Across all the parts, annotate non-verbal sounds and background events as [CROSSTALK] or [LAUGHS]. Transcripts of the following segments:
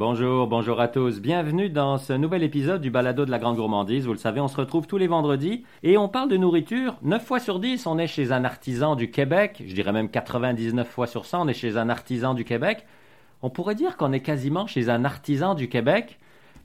Bonjour, bonjour à tous. Bienvenue dans ce nouvel épisode du Balado de la Grande Gourmandise. Vous le savez, on se retrouve tous les vendredis et on parle de nourriture. 9 fois sur 10, on est chez un artisan du Québec. Je dirais même 99 fois sur 100, on est chez un artisan du Québec. On pourrait dire qu'on est quasiment chez un artisan du Québec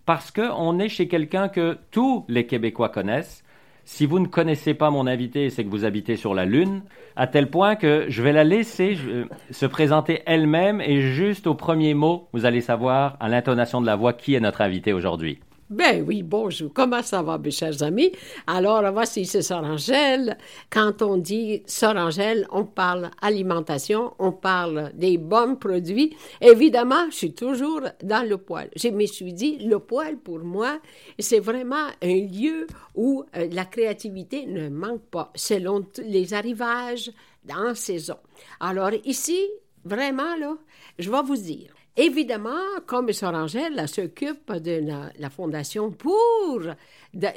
parce qu'on est chez quelqu'un que tous les Québécois connaissent. Si vous ne connaissez pas mon invité, c'est que vous habitez sur la Lune, à tel point que je vais la laisser euh, se présenter elle-même et juste au premier mot, vous allez savoir à l'intonation de la voix qui est notre invité aujourd'hui. Ben oui, bonjour. Comment ça va, mes chers amis? Alors, voici, c'est Sœur Angèle. Quand on dit Sœur Angèle, on parle alimentation, on parle des bons produits. Évidemment, je suis toujours dans le poil. Je me suis dit, le poil, pour moi, c'est vraiment un lieu où euh, la créativité ne manque pas, selon les arrivages dans saison. Alors ici, vraiment, là, je vais vous dire, Évidemment, comme Sœur Angèle s'occupe de la, Fondation pour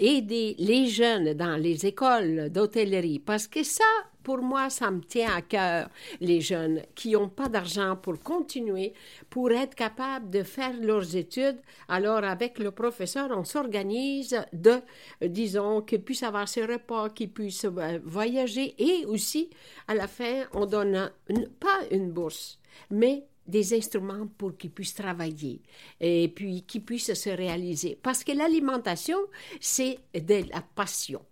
aider les jeunes dans les écoles d'hôtellerie, parce que ça, pour moi, ça me tient à cœur, les jeunes qui n'ont pas d'argent pour continuer, pour être capables de faire leurs études. Alors, avec le professeur, on s'organise de, disons, qu'ils puissent avoir ses repas, qu'ils puissent euh, voyager et aussi, à la fin, on donne pas une bourse, mais des instruments pour qu'ils puissent travailler et puis qu'ils puissent se réaliser. Parce que l'alimentation, c'est de la passion.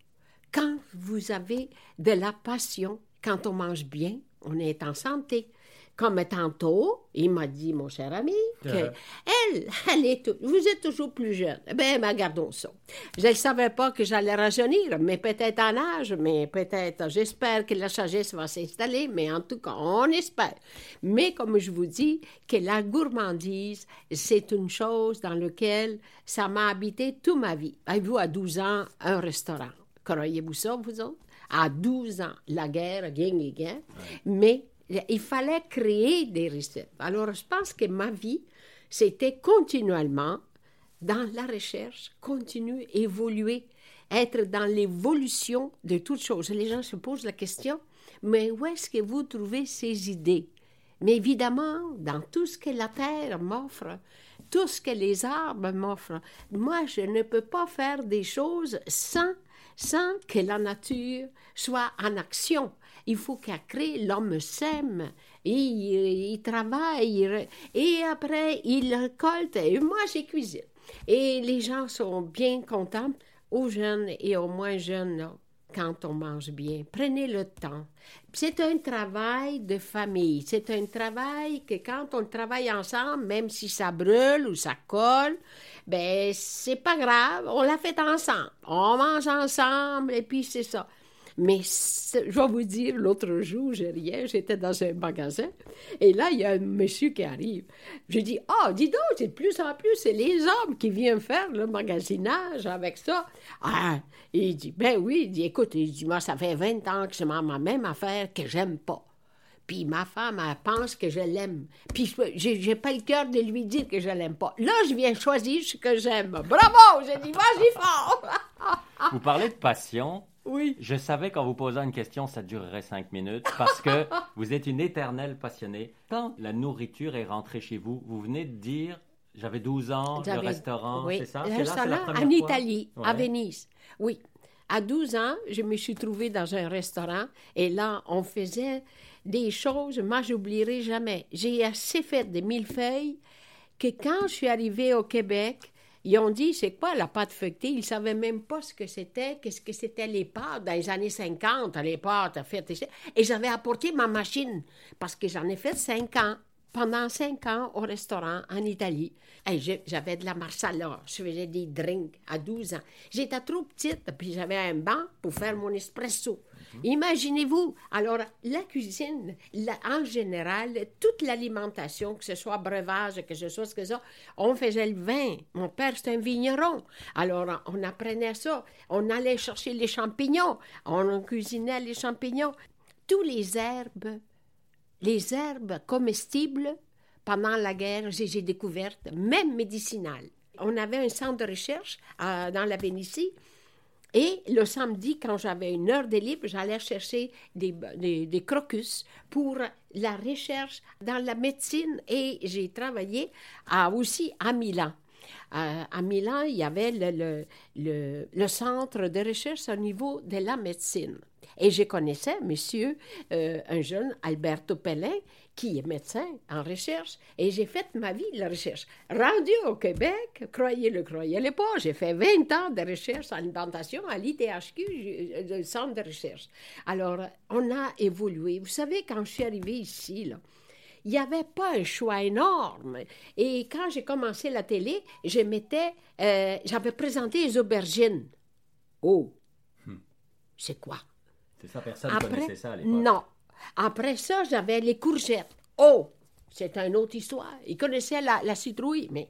Quand vous avez de la passion, quand on mange bien, on est en santé. Comme tantôt, il m'a dit, mon cher ami, qu'elle, elle est, vous êtes toujours plus jeune. Ben, ben, gardons ça. Je ne savais pas que j'allais rajeunir, mais peut-être en âge, mais peut-être, j'espère que la sagesse va s'installer, mais en tout cas, on espère. Mais comme je vous dis, que la gourmandise, c'est une chose dans laquelle ça m'a habité toute ma vie. Avez-vous, à 12 ans, un restaurant? Croyez-vous ça, vous autres? À 12 ans, la guerre, gain et gain, mais il fallait créer des recettes. Alors, je pense que ma vie, c'était continuellement dans la recherche, continuer, évoluer, être dans l'évolution de toutes choses. Les gens se posent la question, mais où est-ce que vous trouvez ces idées? Mais évidemment, dans tout ce que la terre m'offre, tout ce que les arbres m'offrent, moi, je ne peux pas faire des choses sans, sans que la nature soit en action. Il faut créer, l'homme sème, et il, travaille, et après, il récolte, et moi, j'ai cuisine. Et les gens sont bien contents, aux jeunes et aux moins jeunes, quand on mange bien. Prenez le temps. C'est un travail de famille. C'est un travail que quand on travaille ensemble, même si ça brûle ou ça colle, ben c'est pas grave. On l'a fait ensemble. On mange ensemble et puis c'est ça. Mais je vais vous dire, l'autre jour, j'ai rien, j'étais dans un magasin, et là, il y a un monsieur qui arrive. Je dis, oh, dis donc, c'est de plus en plus, c'est les hommes qui viennent faire le magasinage avec ça. Ah, il dit, ben oui, il dit, écoute, il dit, moi, ça fait 20 ans que c'est ma même affaire que j'aime pas. Puis ma femme, elle pense que je l'aime. Puis j'ai pas le cœur de lui dire que je l'aime pas. Là, je viens choisir ce que j'aime. Bravo! J'ai dit, vas-y fort! Vous parlez de passion. Oui. Je savais qu'en vous posant une question, ça durerait cinq minutes parce que [LAUGHS] vous êtes une éternelle passionnée. Quand la nourriture est rentrée chez vous, vous venez de dire j'avais 12 ans, le restaurant, c'est ça? Le restaurant en Italie, à Venise. Oui. À 12 ans, je me suis trouvée dans un restaurant et là, on faisait des choses, moi, j'oublierai jamais. J'ai assez fait de millefeuilles que quand je suis arrivée au Québec, ils ont dit, c'est quoi la pâte feuilletée? Ils ne savaient même pas ce que c'était, qu'est-ce que c'était les pâtes dans les années 50, les pâtes faites. Et j'avais apporté ma machine parce que j'en ai fait cinq ans pendant cinq ans au restaurant en Italie. j'avais de la marsala, je faisais des drinks à 12 ans. J'étais trop petite, puis j'avais un banc pour faire mon espresso. Imaginez-vous. Alors, la cuisine, en général, toute l'alimentation, que ce soit breuvage, que ce soit ce que ça, on faisait le vin. Mon père, c'est un vigneron. Alors, on apprenait ça. On allait chercher les champignons. On cuisinait les champignons. Tous les herbes, les herbes comestibles, pendant la guerre, j'ai découvert, même médicinales. On avait un centre de recherche dans la Vénétie Et le samedi, quand j'avais une heure de libre, j'allais chercher des, des, crocus pour la recherche dans la médecine et j'ai travaillé à, aussi à Milan. À Milan, il y avait le, le, le, centre de recherche au niveau de la médecine. Et je connaissais monsieur, euh, un jeune, Alberto Pellin, qui est médecin en recherche, et j'ai fait ma vie de la recherche. Rendu au Québec, croyez-le, croyez-le pas, j'ai fait 20 ans de recherche en alimentation à l'ITHQ, le centre de recherche. Alors, on a évolué. Vous savez, quand je suis arrivée ici, là, il n'y avait pas un choix énorme. Et quand j'ai commencé la télé, je mettais, euh, j'avais présenté les aubergines. Oh, hmm. c'est quoi? C'est ça, personne ne connaissait ça à l'époque. Non. Après ça, j'avais les courgettes. Oh, c'est une autre histoire. Ils connaissaient la, la citrouille, mais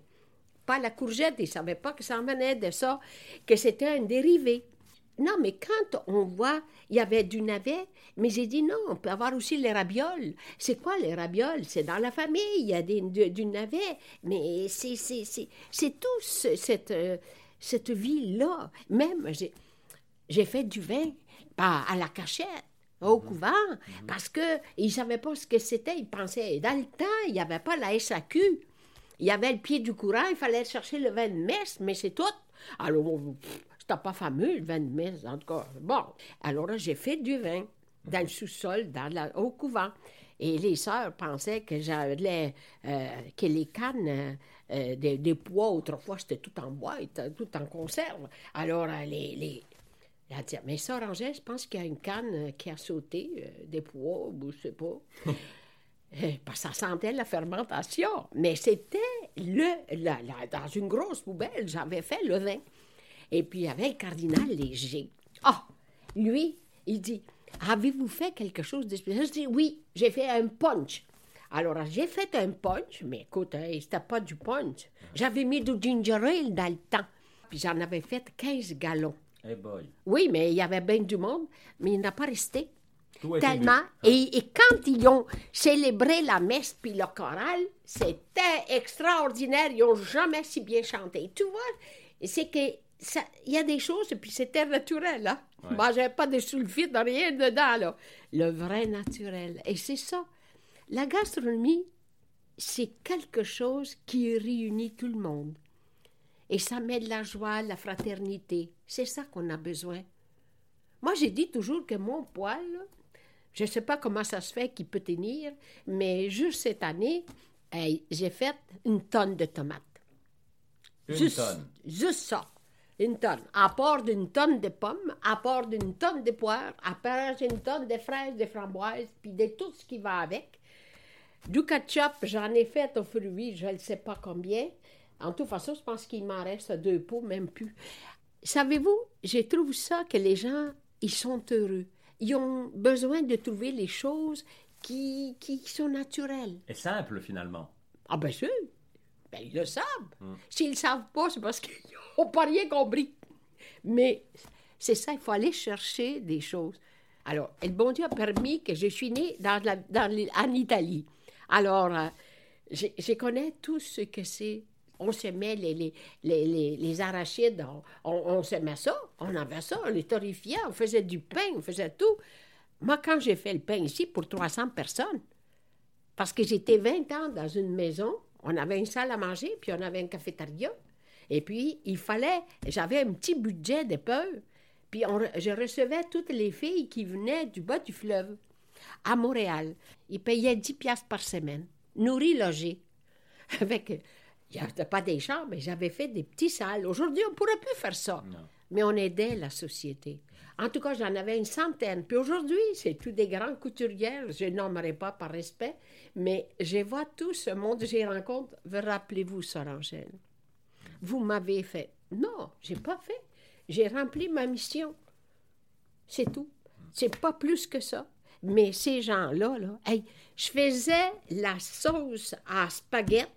pas la courgette. Ils ne savaient pas que ça en venait de ça, que c'était un dérivé. Non, mais quand on voit, il y avait du navet, mais j'ai dit non, on peut avoir aussi les rabioles. C'est quoi les rabioles? C'est dans la famille, il y a des, du, navet, mais c'est, c'est, c'est, c'est tout cette, euh, cette vie-là. Même, j'ai, j'ai fait du vin pas à la cachette au mhm. couvent, mhm. parce qu'ils ne savaient pas ce que c'était. Ils pensaient, dans le temps, il n'y avait pas la SAQ. Il y avait le pied du courant, il fallait chercher le vin de messe, mais c'est tout. Alors, c'était pas fameux, le vin de messe, en tout cas. Bon, alors j'ai fait du vin dans le sous-sol, dans la, au couvent. Et les sœurs pensaient que j'allais, euh, que les cannes euh, des, des, pois, autrefois, c'était tout en boîte, tout en conserve. Alors, euh, les, les, elle a dit, mais ça, Angèle, je pense qu'il y a une canne euh, qui a sauté, euh, des pois, ou je sais pas. [LAUGHS] Euh, parce que ça sentait la fermentation. Mais c'était le, dans une grosse poubelle, j'avais fait le vin. Et puis, il y avait le cardinal Léger. Ah! lui, il dit, avez-vous fait quelque chose de spécial? Je dis, oui, j'ai fait un punch. Alors, j'ai fait un punch, mais écoute, hein, c'était pas du punch. J'avais mis du ginger ale dans le temps. Puis j'en avais fait 15 gallons. Oui, mais il y avait bien du monde, mais il n'a pas resté. Tellement. Et, et, quand ils ont célébré la messe puis le choral, c'était extraordinaire. Ils n'ont jamais si bien chanté. Tu vois, c'est que il y a des choses, et puis c'était naturel, là. Hein. Ouais. Mangeais pas de sulfite, rien dedans, là. Le vrai naturel. Et c'est ça. La gastronomie, c'est quelque chose qui réunit tout le monde. Et ça met de la joie, la fraternité. C'est ça qu'on a besoin. Moi, j'ai dit toujours que mon poil, je ne sais pas comment ça se fait qu'il peut tenir, mais juste cette année, j'ai fait une tonne de tomates. Une juste, tonne? Juste ça. Une tonne. À part d'une tonne de pommes, à part d'une tonne de poires, à part d'une tonne de fraises, de framboises, puis de tout ce qui va avec. Du ketchup, j'en ai fait au fruits, je ne sais pas combien. En toute façon, je pense qu'il m'en reste deux pots, même plus. Savez-vous, je trouve ça que les gens, ils sont heureux. Ils ont besoin de trouver les choses qui, qui sont naturelles. Et simples, finalement. Ah, bien sûr. Ben, ils le savent. S'ils ne savent pas, c'est parce qu'ils [LAUGHS] n'ont pas rien compris. Mais c'est ça, il faut aller chercher des choses. Alors, le bon Dieu a permis que je suis née dans la, dans, en Italie. Alors, euh, je connais tout ce que c'est on semait les, les, les, les arachides, on, on, semait ça, on avait ça, on les torréfiait, on faisait du pain, on faisait tout. Moi, quand j'ai fait le pain ici pour 300 personnes, parce que j'étais 20 ans dans une maison, on avait une salle à manger, puis on avait un cafétéria, et puis il fallait, j'avais un petit budget de peur, puis je recevais toutes les filles qui venaient du bas du fleuve, à Montréal. Ils payaient 10 piastres par semaine, nourris, logés, [LAUGHS] avec il n'y avait pas des chambres, mais j'avais fait des petits salles. Aujourd'hui, on ne pourrait plus faire ça. Mais on aidait la société. En tout cas, j'en avais une centaine. Puis aujourd'hui, c'est tous des grands couturières. Je nommerai pas par respect, mais je vois tout ce monde que j'ai rencontré. Rappelez-vous, Sorangèle. Vous m'avez fait. Non, j'ai pas fait. J'ai rempli ma mission. C'est tout. C'est pas plus que ça. Mais ces gens-là, là, je faisais la sauce à spaghetti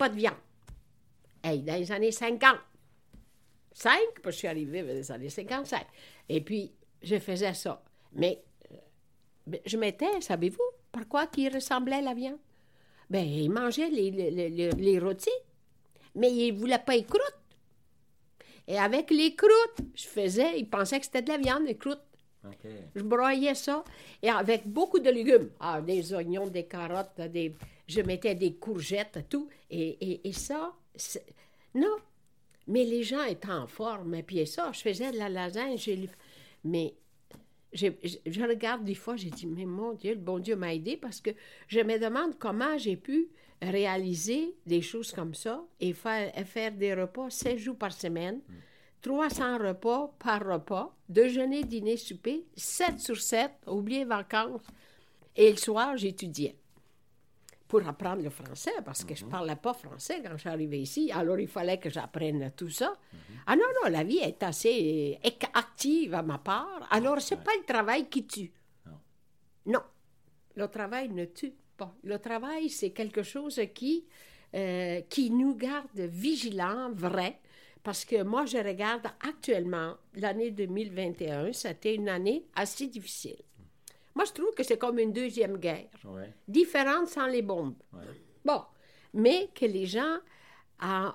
pas de viande. Hey, dans les années 50, 5, parce que je suis arrivée dans les années 55. Et puis, je faisais ça. Mais euh, je mettais, savez-vous, pourquoi qu'il ressemblait à la viande? Ben, il mangeait les, les, les, rôtis, mais il ne voulait pas les croûtes. Et avec les croûtes, je faisais, ils pensaient que c'était de la viande, les croûtes. Je broyais ça et avec beaucoup de légumes. Ah, des oignons, des carottes, des... je mettais des courgettes, tout. Et, et, ça, non. Mais les gens étaient en forme. Et puis ça, je faisais de la lasagne. Mais je, regarde des fois, j'ai dit, mais mon Dieu, le bon Dieu m'a aidé parce que je me demande comment j'ai pu réaliser des choses comme ça et faire, des repas 16 jours par semaine. 300 repas par repas, déjeuner, dîner, souper, 7 sur 7, oubliez vacances. Et le soir, j'étudiais pour apprendre le français, parce que je ne parlais pas français quand je suis arrivée ici. Alors, il fallait que j'apprenne tout ça. Ah non, non, la vie est assez ac- active à ma part. Alors, c'est pas le travail qui tue. Non. Le travail ne tue pas. Le travail, c'est quelque chose qui, euh, qui nous garde vigilants, vrai. Parce que moi, je regarde actuellement l'année 2021, c'était une année assez difficile. Moi, je trouve que c'est comme une deuxième guerre Ouais. différente sans les bombes. Ouais. Bon, mais que les gens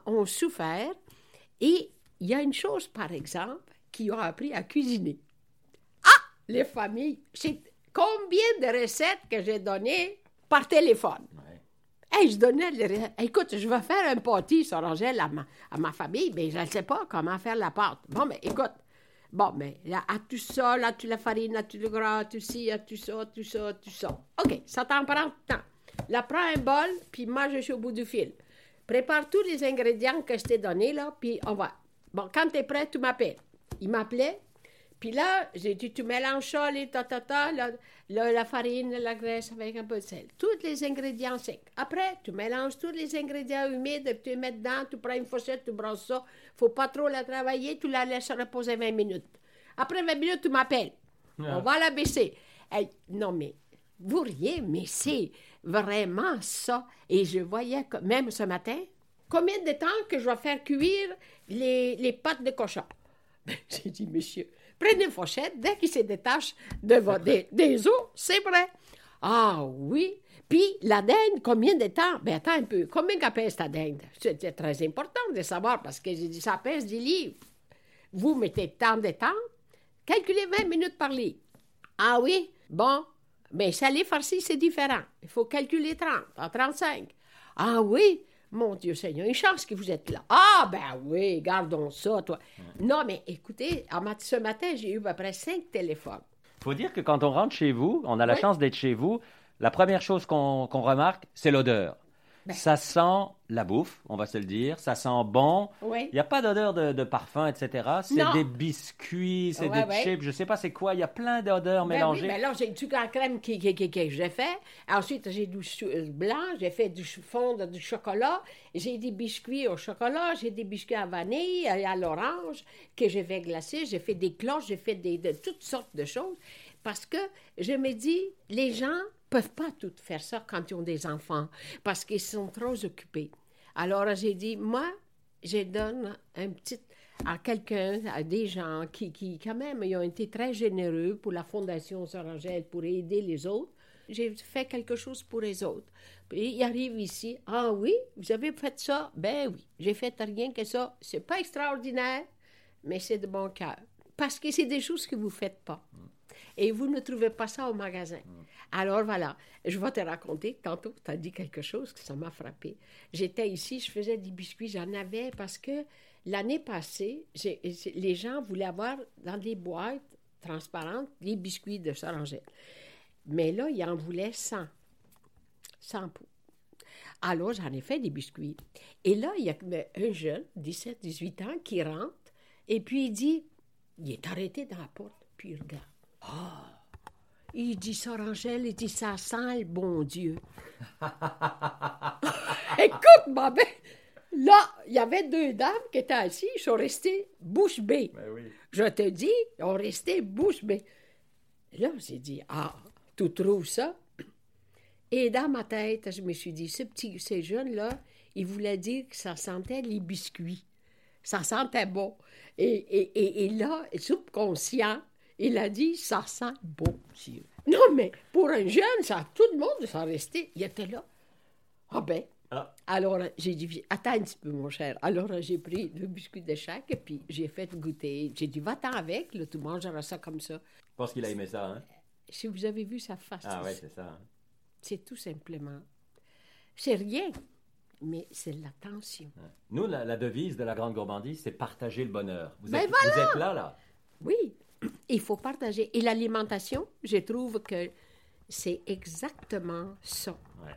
ont souffert. Et il y a une chose, par exemple, qui ont appris à cuisiner. Ah, les familles, c'est combien de recettes que j'ai données par téléphone? Ouais. Hey, je donnais les recettes. Écoute, je vais faire un pâté sur Angèle à ma, à ma famille, mais je ne sais pas comment faire la pâte. Bon, mais écoute, bon, mais là, as-tu ça, là, tu la farine, as-tu le gras, as-tu ci, as-tu ça, as-tu ça, as-tu ça. OK, ça t'en prend temps. Là, prends un bol, puis moi, je suis au bout du fil. Prépare tous les ingrédients que je t'ai donnés, là, puis on va. Bon, quand tu es prêt, tu m'appelles. Il m'appelait, puis là, j'ai dit, tu mélanges ça, les la, la farine, la graisse avec un peu de sel. Tous les ingrédients secs. Après, tu mélanges tous les ingrédients humides, tu les mets dedans, tu prends une fourchette, tu brosses ça. Faut pas trop la travailler, tu la laisses reposer 20 minutes. Après 20 minutes, tu m'appelles. On va la baisser. Non, mais vous riez, mais c'est vraiment ça. Et je voyais, que, même ce matin, combien de temps que je vais faire cuire les, les pâtes de cochon? [LAUGHS] Ben, J'ai dit, monsieur, prenez une fourchette, dès qu'il se détache de des, des os, c'est vrai. Ah oui. Puis la dinde, combien de temps? Ben attends un peu, combien qu'elle pèse ta dinde? C'était très important de savoir parce que j'ai dit, ça pèse 10 livres. Vous mettez tant de temps, calculez 20 minutes par livre. Ah oui? Bon. Mais salé farci, c'est différent. Il faut calculer 30, à 35. Ah oui? Mon Dieu Seigneur, une chance que vous êtes là. Ah, ben oui, gardons ça, toi. Non, mais écoutez, ce matin, j'ai eu à peu près cinq téléphones. faut dire que quand on rentre chez vous, on a la Oui. chance d'être chez vous, la première chose qu'on remarque, c'est l'odeur. Ben. Ça sent la bouffe, on va se le dire. Ça sent bon. Oui. Il n'y a pas d'odeur de, de parfum, etc. C'est des biscuits, c'est Ouais, des ouais. chips, je sais pas c'est quoi. Il y a plein d'odeurs Ben mélangées. oui, ben là, j'ai du sucre en crème que j'ai fait. Ensuite, j'ai du euh, blanc, j'ai fait du fondre du chocolat. J'ai des biscuits au chocolat, j'ai des biscuits à vanille, et à l'orange, que j'ai fait glacer. J'ai fait des cloches, j'ai fait des, de toutes sortes de choses. Parce que je me dis, les gens peuvent pas tout faire ça quand ils ont des enfants, parce qu'ils sont trop occupés. Alors, j'ai dit, moi, je donne un petit à quelqu'un, à des gens qui, qui, quand même, ils ont été très généreux pour la Fondation Sœur Angèle, pour aider les autres. J'ai fait quelque chose pour les autres. Puis ils arrivent ici. Ah oui, vous avez fait ça? Ben oui, j'ai fait rien que ça. C'est pas extraordinaire, mais c'est de bon cœur. Parce que c'est des choses que vous faites pas. Et vous ne trouvez pas ça au magasin. Alors voilà, je vais te raconter. Tantôt, tu as dit quelque chose que ça m'a frappé. J'étais ici, je faisais des biscuits, j'en avais parce que l'année passée, les gens voulaient avoir dans des boîtes transparentes des biscuits de Sœur Angèle. Mais là, ils en voulaient 100. 100 pots. Alors, j'en ai fait des biscuits. Et là, il y a un jeune, 17, 18 ans, qui rentre et puis il dit, il est arrêté dans la porte, puis il regarde. Ah! Il dit, Sœur Angèle, il dit, ça sent le bon Dieu. [LAUGHS] Écoute, ma belle, là, il y avait deux dames qui étaient assises, ils sont restées bouche bée. Ben oui. Je te dis, ils ont resté bouche bée. Là, j'ai dit, ah, tu trouves ça? Et dans ma tête, je me suis dit, ce petit, ces jeunes-là, ils voulaient dire que ça sentait les biscuits. Ça sentait bon. Et, et, et, et là, subconscient, il a dit, ça sent bon, Dieu. Non, mais pour un jeune, ça, tout le monde s'en restait. Il était là. Ah ben, Ah. Alors, j'ai dit, attends un petit peu, mon cher. Alors, j'ai pris le biscuit de chaque, et puis j'ai fait goûter. J'ai dit, va-t'en avec, là, tu mangeras ça comme ça. Je pense qu'il a aimé ça, hein? Si vous avez vu sa face, Ah ouais, c'est ça. hein. c'est tout simplement. C'est rien, mais c'est l'attention. Nous, la, la devise de la grande gourmandise, c'est partager le bonheur. Vous, Ben êtes, vous êtes là, là. Oui, il faut partager. Et l'alimentation, je trouve que c'est exactement ça. Ouais.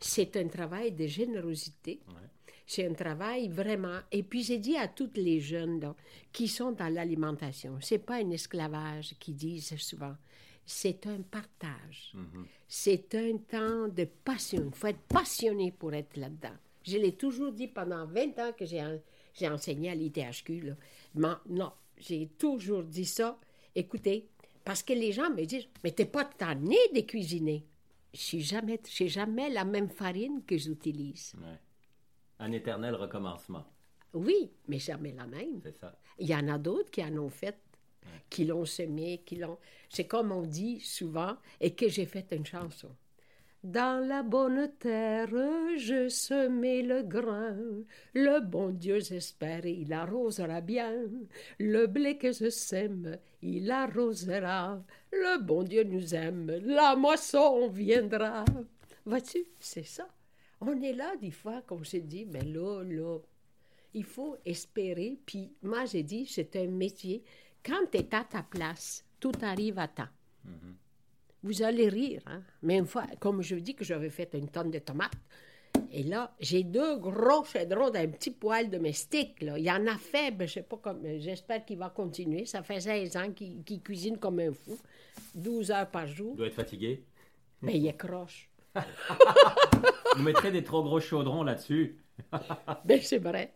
C'est un travail de générosité. Ouais. C'est un travail vraiment. Et puis j'ai dit à toutes les jeunes qui sont dans l'alimentation, c'est pas un esclavage qu'ils disent souvent. C'est un partage. Mhm. C'est un temps de passion. Il faut être passionné pour être là-dedans. Je l'ai toujours dit pendant 20 ans que j'ai en- j'ai enseigné à l'ITHQ. là. Mais non, j'ai toujours dit ça. Écoutez, parce que les gens me disent, mais t'es pas tanné de cuisiner. Je suis jamais, jamais la même farine que j'utilise. Ouais. Un éternel recommencement, Oui, mais jamais la même. c'est ça. Il y en a d'autres qui en ont fait, qui l'ont semé, qui l'ont. C'est comme on dit souvent, et que j'ai fait une chanson. Dans la bonne terre, je semai le grain. Le bon Dieu, j'espère, il arrosera bien. Le blé que je sème, il arrosera. Le bon Dieu nous aime, la moisson viendra. Vois-tu, c'est ça. On est là, des fois, comme je dis, mais là, là, il faut espérer. Puis moi, j'ai dit, c'est un métier. Quand tu es à ta place, tout arrive à temps. Vous allez rire, hein? Mais une fois, comme je vous dis que j'avais fait une tonne de tomates, et là, j'ai deux gros chaudrons d'un petit poêle domestique. Là. Il y en a fait, ben, je sais pas comme, j'espère qu'il va continuer. Ça fait 16 ans qu'il cuisine comme un fou, 12 heures par jour. Il doit être fatigué. Mais il accroche. [LAUGHS] Vous mettrez des trop gros chaudrons là-dessus. [LAUGHS] Ben, c'est vrai.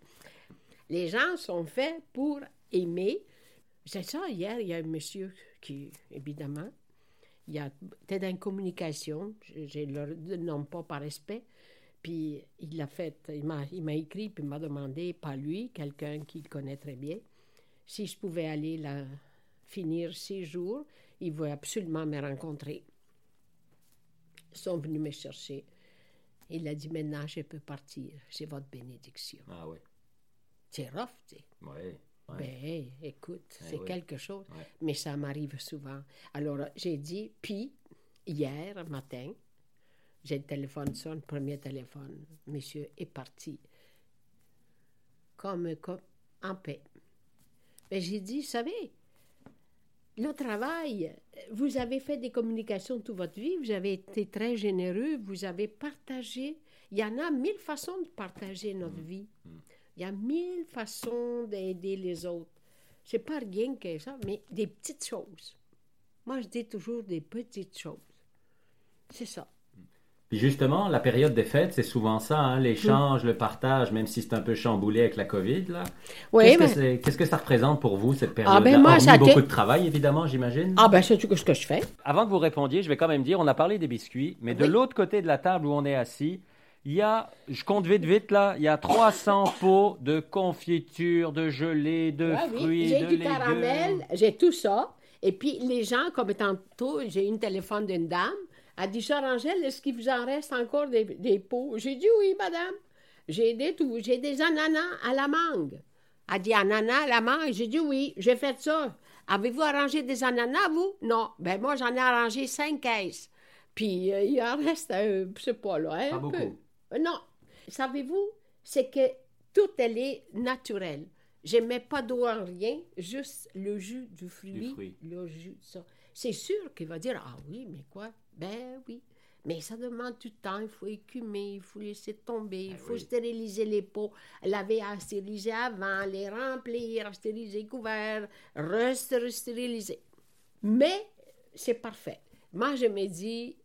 Les gens sont faits pour aimer. C'est ça, hier, il y a un monsieur qui, évidemment, il y a dans une communication, je ne le nomme pas par respect, puis il l'a fait, il m'a, écrit, puis il m'a demandé, pas lui, quelqu'un qu'il connaît très bien, si je pouvais aller là, finir six jours, il veut absolument me rencontrer. Ils sont venus me chercher. Il a dit, maintenant, je peux partir. C'est votre bénédiction. Ah ouais. C'est rough, tu sais. Ouais. Ouais. Ben, écoute, c'est oui. quelque chose. Ouais. Mais ça m'arrive souvent. Alors, j'ai dit, puis, hier matin, j'ai le téléphone sonne, premier téléphone. Monsieur est parti. Comme, comme en paix. Mais j'ai dit, vous savez, le travail, vous avez fait des communications toute votre vie, vous avez été très généreux, vous avez partagé. Il y en a mille façons de partager notre vie. Il y a mille façons d'aider les autres. C'est pas rien que ça, mais des petites choses. Moi, je dis toujours des petites choses. C'est ça. Puis justement, la période des fêtes, c'est souvent ça, hein, l'échange, le partage, même si c'est un peu chamboulé avec la COVID. Là. Oui, Qu'est-ce, mais- que c'est- qu'est-ce que ça représente pour vous, cette période Ah, ben moi, Hormis ça beaucoup de travail, évidemment, j'imagine. Ah, ben, c'est tout ce que je fais. Avant que vous répondiez, je vais quand même dire, on a parlé des biscuits, mais de l'autre côté de la table où on est assis, il y a, je compte vite vite là, il y a 300 pots de confiture, de gelée, de Ah oui, fruits, j'ai de du légumes. caramel, j'ai tout ça. Et puis, les gens, comme tantôt, j'ai eu un téléphone d'une dame. Elle dit, Sœur Angèle, est-ce qu'il vous en reste encore des, des pots? J'ai dit, oui, madame. J'ai des, tout, j'ai des ananas à la mangue. Elle dit, ananas à la mangue? J'ai dit, oui, j'ai fait ça. Avez-vous arrangé des ananas, vous? Non. Ben, moi, j'en ai arrangé cinq caisses. Puis, euh, il en reste, euh, je sais pas, là, un Pas peu. beaucoup. Euh, Non. Savez-vous, c'est que tout, elle est naturel. Je mets pas d'eau en rien, juste le jus du fruit, fruit. le jus de ça. C'est sûr qu'il va dire, ah oui, mais quoi? Ben oui. Mais ça demande du temps, il faut écumer, il faut laisser tomber, il faut oui. stériliser les pots, laver à stériliser avant, les remplir, stériliser couverts, restériliser. Mais c'est parfait. Moi, je me dis,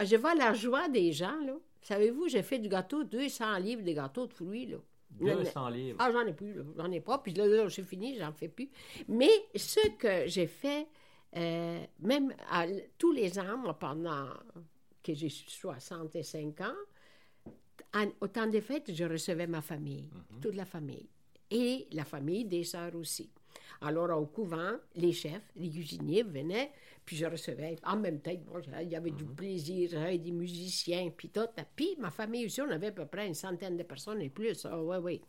euh, je vois la joie des gens, là. Savez-vous, j'ai fait du gâteau, 200 livres de gâteaux de fruits, là. 200 livres. Ah, j'en ai plus, là. J'en ai pas. Puis là, là c'est fini, j'en fais plus. Mais ce que j'ai fait, euh, même à tous les ans, moi, pendant que j'ai 65 ans, en- au temps des fêtes, je recevais ma famille, toute la famille. Et la famille des sœurs aussi. Alors, au couvent, les chefs, les cuisiniers venaient, puis je recevais en même temps, bon, il y avait du plaisir, j'avais des musiciens, puis tout. Puis ma famille aussi, on avait à peu près une centaine de personnes et plus. Ah, oui, oui.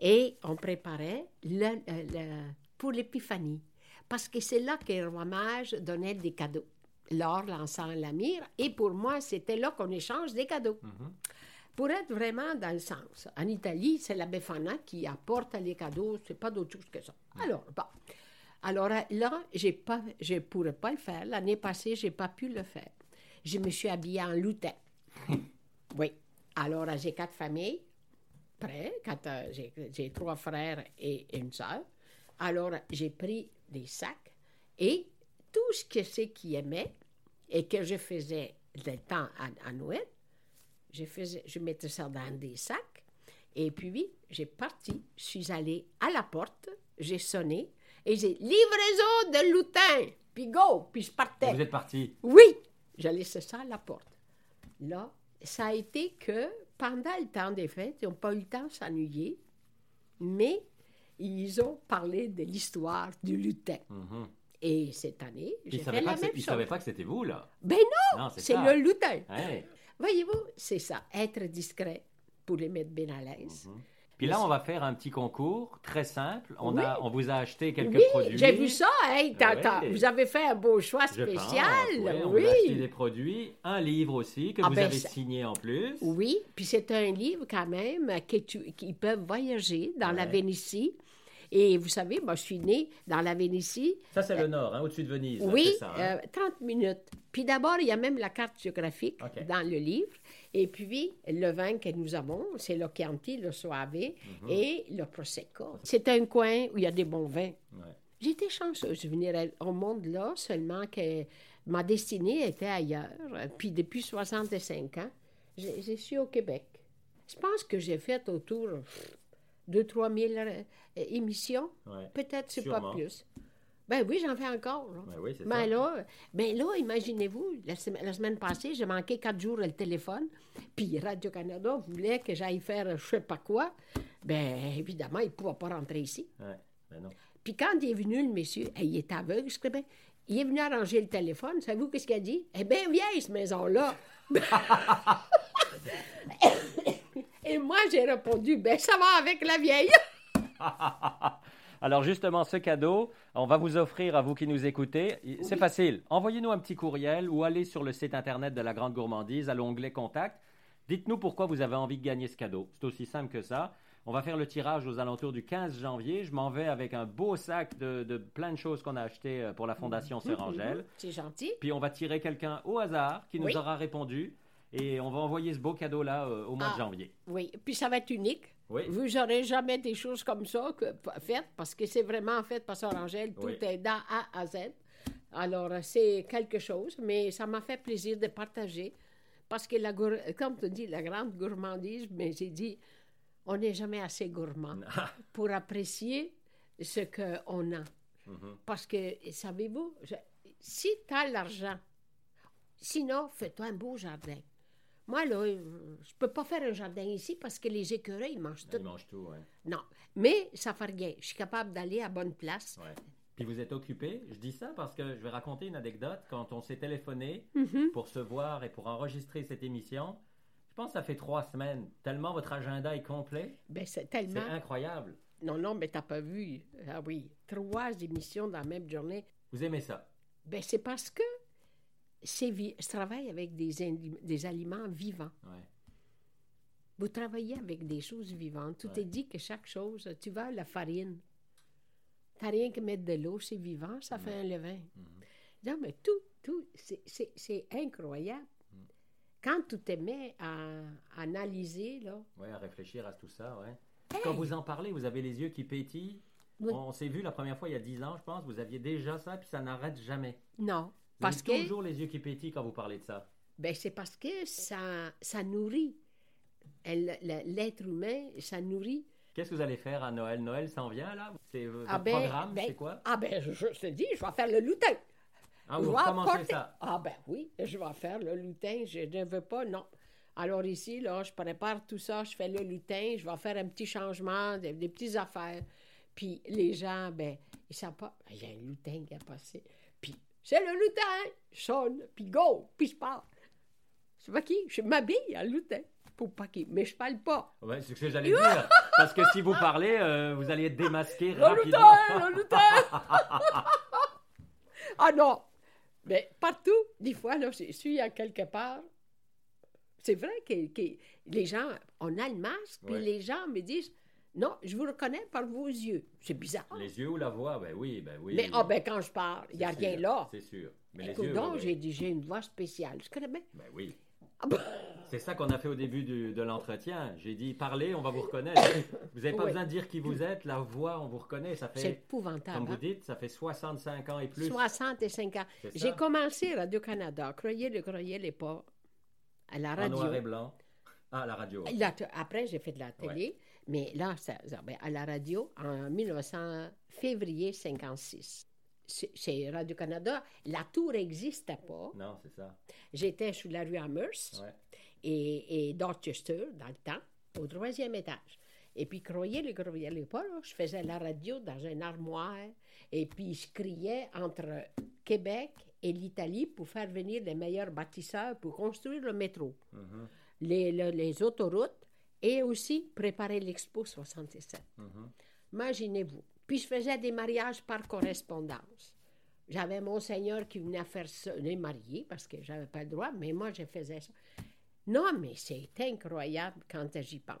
Et on préparait le- le- le- pour l'épiphanie, parce que c'est là que le roi mage donnait des cadeaux. L'or, l'encens, la myrrhe. Et pour moi, c'était là qu'on échange des cadeaux. Pour être vraiment dans le sens. En Italie, c'est la Befana qui apporte les cadeaux, c'est pas d'autre chose que ça. Alors, bon. Alors là, pas, je pourrais pas le faire. L'année passée, j'ai pas pu le faire. Je me suis habillée en lutin. [LAUGHS] oui. Alors, j'ai quatre familles près. Quatre, euh, j'ai, trois frères et une sœur. Alors, j'ai pris des sacs et tout ce que c'est qui aimait et que je faisais le temps à, à Noël, je, faisais, je mettais ça dans des sacs. Et puis, j'ai parti. Je suis allée à la porte, j'ai sonné et j'ai livraison de lutin. Puis go, puis je partais. Vous êtes parti. Oui, j'ai laissé ça à la porte. Là, ça a été que pendant le temps des fêtes, ils n'ont pas eu le temps de s'ennuyer, mais ils ont parlé de l'histoire du lutin. Mhm. Et cette année, j'ai fait pas la même ils chose. savaient pas que c'était vous, là. Ben non, Non, c'est le lutin. Ouais. Voyez-vous, c'est ça, être discret pour les mettre bien à l'aise. Mhm. Puis là, on va faire un petit concours très simple. On, Oui. a, on vous a acheté quelques Oui, produits. j'ai vu ça. Hey, Oui. Vous avez fait un beau choix Je pense, spécial. oui, on vous a acheté des produits, un livre aussi que Ah vous ben, avez ça- signé en plus. Oui, puis c'est un livre quand même que tu, qui peuvent voyager dans la. Vénétie. Et vous savez, moi, je suis née dans la Vénétie. Ça, c'est le nord, hein, au-dessus de Venise. là, Oui, ça, hein? euh, 30 minutes. Puis d'abord, il y a même la carte géographique dans le livre. Et puis, le vin que nous avons, c'est le Chianti, le Soave Mhm. et le Prosecco. C'est un coin où il y a des bons vins. Ouais. J'étais chanceuse de venir au monde là, seulement que ma destinée était ailleurs. Puis depuis 65 ans, je, je suis au Québec. Je pense que j'ai fait autour de 3 000 euh, émissions. Ouais. Peut-être, c'est pas plus. Ben oui, j'en fais encore. là. Ben oui, c'est Ben ça. là, ben là, imaginez-vous, la, sema- la semaine passée, j'ai manqué quatre jours le téléphone, puis Radio-Canada voulait que j'aille faire je sais pas quoi. Ben évidemment, il ne pouvait pas rentrer ici. Ouais. Ben non. Puis quand il est venu, le monsieur, il est aveugle, je bien, il est venu arranger le téléphone. Savez-vous qu'est-ce qu'il a dit? Eh bien vieille, cette maison-là. [LAUGHS] Et moi, j'ai répondu, ben ça va avec la vieille. [LAUGHS] Alors justement, ce cadeau, on va vous offrir à vous qui nous écoutez. C'est facile. Envoyez-nous un petit courriel ou allez sur le site internet de la Grande Gourmandise à l'onglet Contact. Dites-nous pourquoi vous avez envie de gagner ce cadeau. C'est aussi simple que ça. On va faire le tirage aux alentours du 15 janvier. Je m'en vais avec un beau sac de, de plein de choses qu'on a achetées euh, pour la Fondation Sœur Angèle. C'est gentil. Puis on va tirer quelqu'un au hasard qui nous Oui. aura répondu. Et on va envoyer ce beau cadeau-là euh, au mois de Ah. janvier. Oui, puis ça va être unique. Oui. Vous n'aurez jamais des choses comme ça que, faites parce que c'est vraiment fait par Sœur Angèle. Tout Oui. est d'A A à Z. Alors, euh, c'est quelque chose, mais ça m'a fait plaisir de partager parce que, la comme tu dis, la grande gourmandise, mais j'ai dit, on n'est jamais assez gourmand [LAUGHS] pour apprécier ce qu'on a. Mhm. Parce que, savez-vous, si tu as l'argent, sinon, fais-toi un beau jardin. Moi, là, euh, je peux pas faire un jardin ici parce que les écureuils, ils mangent tout. Il mange tout, ouais. Non, mais ça fait rien. Je suis capable d'aller à bonne place. Ouais. Puis vous êtes occupé. Je dis ça parce que je vais raconter une anecdote. Quand on s'est téléphoné Mhm. pour se voir et pour enregistrer cette émission, je pense que ça fait trois semaines. Tellement votre agenda est complet, Ben, c'est c'est tellement... incroyable. Non, non, mais t'as pas vu. Ah oui, trois émissions dans la même journée. Vous aimez ça Ben, c'est parce que vi- je travaille avec des, des aliments vivants. Ouais. Vous travaillez avec des choses vivantes. Tout Ouais. est dit que chaque chose, tu vois, la farine, t'as rien que mettre de l'eau, c'est vivant, ça fait un levain. Mm-hmm. Non, mais tout, tout, c'est- incroyable. Mm. Quand tu te mets à, à analyser, là, Ouais, à réfléchir à tout ça, ouais. Quand vous en parlez, vous avez les yeux qui pétillent. Oui. On s'est vu la première fois il y a dix ans, je pense. Vous aviez déjà ça, puis ça n'arrête jamais. non. Vous Parce avez que toujours les yeux qui pétillent quand vous parlez de ça. ben, c'est parce que ça, ça nourrit. L'être humain, ça nourrit. Qu'est-ce que vous allez faire à Noël? Noël s'en vient, là? C'est votre Ah ben, programme, ben, c'est quoi? Ah ben, je, te dis, je vais faire le lutin. Ah, vous apporter- ça. Ah ben oui, je vais faire le lutin. Je ne veux pas, non. Alors ici, là, je prépare tout ça, je fais le lutin, je vais faire un petit changement, des, des petites affaires. Puis les gens, ben, ils savent pas. Il y a un lutin qui a passé. C'est le lutin! Sonne, puis go, puis je parle. Je sais pas qui, je m'habille en lutin. Pour pas qui, mais je parle pas. Ouais, c'est ce que j'allais dire. Parce que si vous parlez, euh, vous allez être démasqué Le rapidement. lutin, le lutin! [LAUGHS] ah non! Mais partout, des fois, là, je suis à quelque part. C'est vrai que, que les gens, on a le masque, puis Ouais. les gens me disent Non, je vous reconnais par vos yeux. C'est bizarre. Les yeux ou la voix, ben oui, ben oui. Mais ah, ben, quand je parle, il n'y a C'est rien là. C'est sûr. Mais Écoute les yeux, donc, ouais, j'ai dit J'ai une voix spéciale. Je connais bien. Ben oui. Ah, ben, C'est ça qu'on a fait au début du- de l'entretien. J'ai dit, parlez, on va vous reconnaître. Vous n'avez pas Oui. besoin de dire qui vous êtes, la voix, on vous reconnaît. Ça c'est fait, épouvantable. comme vous hein. dites, ça fait 65 ans et plus. 65 ans. C'est. J'ai commencé Radio-Canada. Croyez-le, croyez-le pas. À la En radio. noir et blanc. Ah, la radio. La t- après, j'ai fait de la télé, mais là, ça- ben, à la radio, en 1900, février 56. C'est- Chez Radio-Canada, la tour n'existait pas. Non, c'est ça. J'étais sur la rue Amherst Ouais. et, et Dorchester, dans le temps, au troisième étage. Et puis, croyez-le, croyez-le pas, là, je faisais la radio dans un armoire et puis je criais entre Québec et l'Italie pour faire venir les meilleurs bâtisseurs pour construire le métro, les, le- les autoroutes et aussi préparer l'Expo 67. Imaginez-vous. Puis je faisais des mariages par correspondance. J'avais mon seigneur qui venait faire ça, les mariés, parce que j'avais pas le droit, mais moi, je faisais ça. Non, mais c'est incroyable quand j'y pense.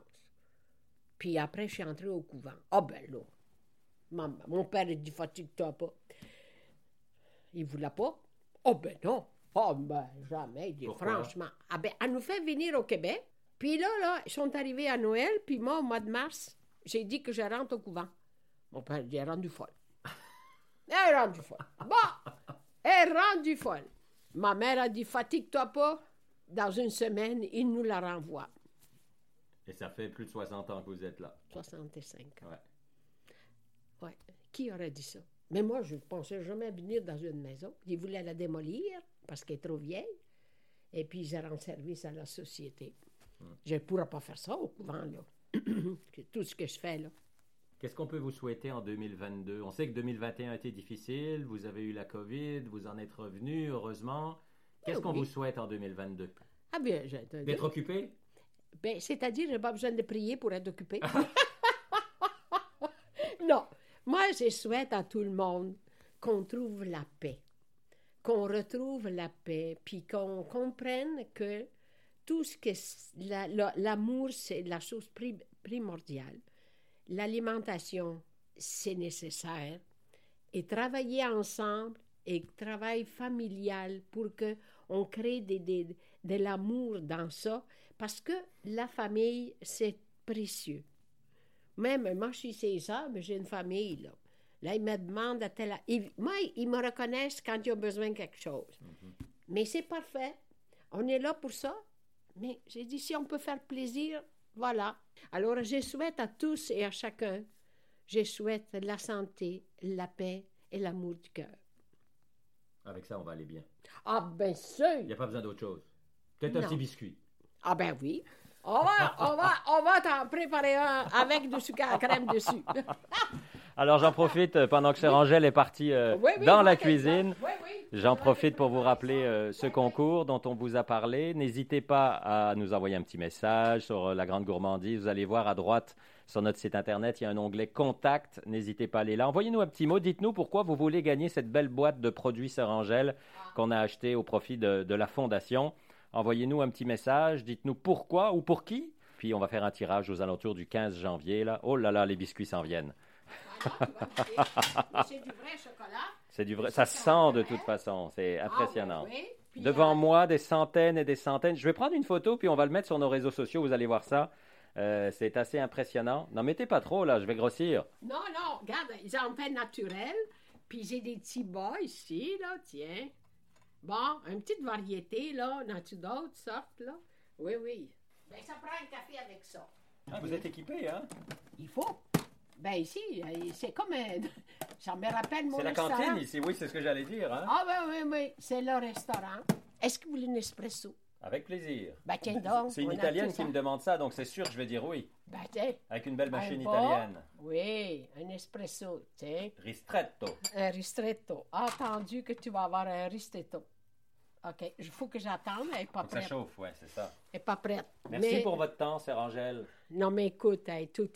Puis après, je suis entrée au couvent. Ah ben là, mon, mon père, il dit, fatigue-toi pas. Il voulait pas. Oh ben non. Oh ben jamais. Il dit, franchement. Ah ben, elle nous fait venir au Québec. Puis là, là, ils sont arrivés à Noël. Puis moi, au mois de mars, j'ai dit que je rentre au couvent. Mon père dit, elle est rendue folle. [LAUGHS] Elle est rendue folle. Bon, elle est rendue folle. Ma mère a dit, fatigue-toi pas. Dans une semaine, il nous la renvoie. Et ça fait plus de 60 ans que vous êtes là. 65 ans. Ouais. Ouais. Qui aurait dit ça? Mais moi, je ne pensais jamais venir dans une maison. Ils voulaient la démolir parce qu'elle est trop vieille. Et puis, ils rendre service à la société. Je ne pourrais pas faire ça au couvent, là. [CLEARS THROAT] Tout ce que je fais, là. Qu'est-ce qu'on peut vous souhaiter en 2022 On sait que 2021 a été difficile, vous avez eu la COVID, vous en êtes revenu, heureusement. Qu'est-ce Ah qu'on oui. vous souhaite en 2022 Ah bien, D'être occupé? Ben, c'est-à-dire, j'ai pas besoin de prier pour être occupé. [LAUGHS] non. Moi, je souhaite à tout le monde qu'on trouve la paix, qu'on retrouve la paix, puis qu'on comprenne que tout ce que la- l'amour, c'est la chose pri- primordiale. L'alimentation, c'est nécessaire. Et travailler ensemble et travail familial pour que on crée des, des- de l'amour dans ça, parce que la famille, c'est précieux. Même moi, je suis ses mais j'ai une famille, là. Là, ils me demandent à tel... ils- moi, ils me reconnaissent quand ils ont besoin de quelque chose. Mais c'est parfait. On est là pour ça. Mais j'ai dit, si on peut faire plaisir, voilà. Alors, je souhaite à tous et à chacun, je souhaite la santé, la paix et l'amour du cœur. Avec ça, on va aller bien. Ah, ben sûr! Il n'y a pas besoin d'autre chose. Peut-être un petit biscuit. Ah, ben oui. On va, on va, on va t'en préparer un avec du sucre à crème dessus. [LAUGHS] Alors j'en profite euh, pendant que Sœur Angèle est partie euh, Oui, oui, dans la oui, cuisine. J'en profite pour vous rappeler euh, ce concours dont on vous a parlé. N'hésitez pas à nous envoyer un petit message sur euh, la grande gourmandise. Vous allez voir à droite sur notre site internet, il y a un onglet Contact. N'hésitez pas à aller là. Envoyez-nous un petit mot. Dites-nous pourquoi vous voulez gagner cette belle boîte de produits Sœur Angèle qu'on a acheté au profit de, la fondation. Envoyez-nous un petit message. Dites-nous pourquoi ou pour qui. Puis on va faire un tirage aux alentours du 15 janvier. Là. Oh là là, les biscuits s'en viennent. C'est du vrai chocolat. C'est du vrai. Ça sent de toute façon. C'est impressionnant. Ah, oui, oui. Puis, Devant euh, moi, des centaines et des centaines. Je vais prendre une photo, puis on va le mettre sur nos réseaux sociaux. Vous allez voir ça. Euh, c'est assez impressionnant. N'en mettez pas trop, là. Je vais grossir. Non, non, regarde, ils en fait naturel. Puis j'ai des petits bas ici, là, tiens. Bon, une petite variété, là. En as-tu d'autres sortes, là? Oui, oui. Ben, ça prend un café avec ça. Ah, vous êtes équipé, hein? Il faut. Ben, ici, euh, c'est comme un... [LAUGHS] Ça me rappelle mon C'est la restaurant. cantine ici. Oui, c'est ce que j'allais dire, hein? Ah, ben oui, oui, c'est le restaurant. Est-ce que vous voulez un espresso? Avec plaisir. Ben, tiens donc. C'est une Italienne qui me demande ça, donc c'est sûr que je vais dire oui. Ben, tiens. Avec une belle machine un bon- italienne. Oui, un espresso, tiens. Ristretto. Un ristretto. Attendu que tu vas avoir un ristretto. OK, il faut que j'attende, elle n'est pas Faut que ça prête. chauffe, ouais, c'est ça. Elle n'est pas prête. Merci Mais- pour votre temps, Sœur Angèle. Non, mais écoute, hey, tout,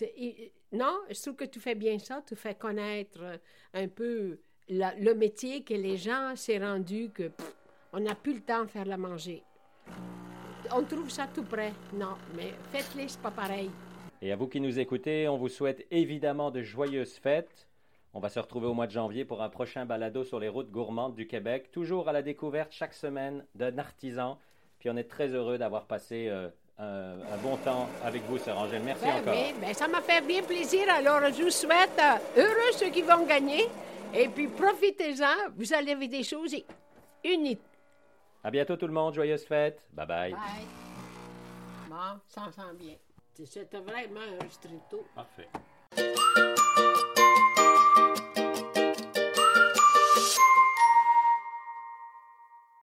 non, je trouve que tu fais bien ça, tu fais connaître euh, un peu la- le métier que les gens s'est rendu que pff, on n'a plus le temps de faire la manger. On trouve ça tout près. Non, mais faites-les, c'est pas pareil. Et à vous qui nous écoutez, on vous souhaite évidemment de joyeuses fêtes. On va se retrouver au mois de janvier pour un prochain balado sur les routes gourmandes du Québec, toujours à la découverte chaque semaine d'un artisan. Puis on est très heureux d'avoir passé euh, un, un bon temps avec vous, Sœur Angèle. Merci Ben, encore. oui, ben, ça m'a fait bien plaisir. Alors, je vous souhaite euh, heureux ceux qui vont gagner. Et puis, profitez-en. Vous allez avoir des choses uniques. À bientôt tout le monde, joyeuses fêtes. Bye bye. Bye. Bon, ça sent bien. C'était vraiment un ristretto. Parfait.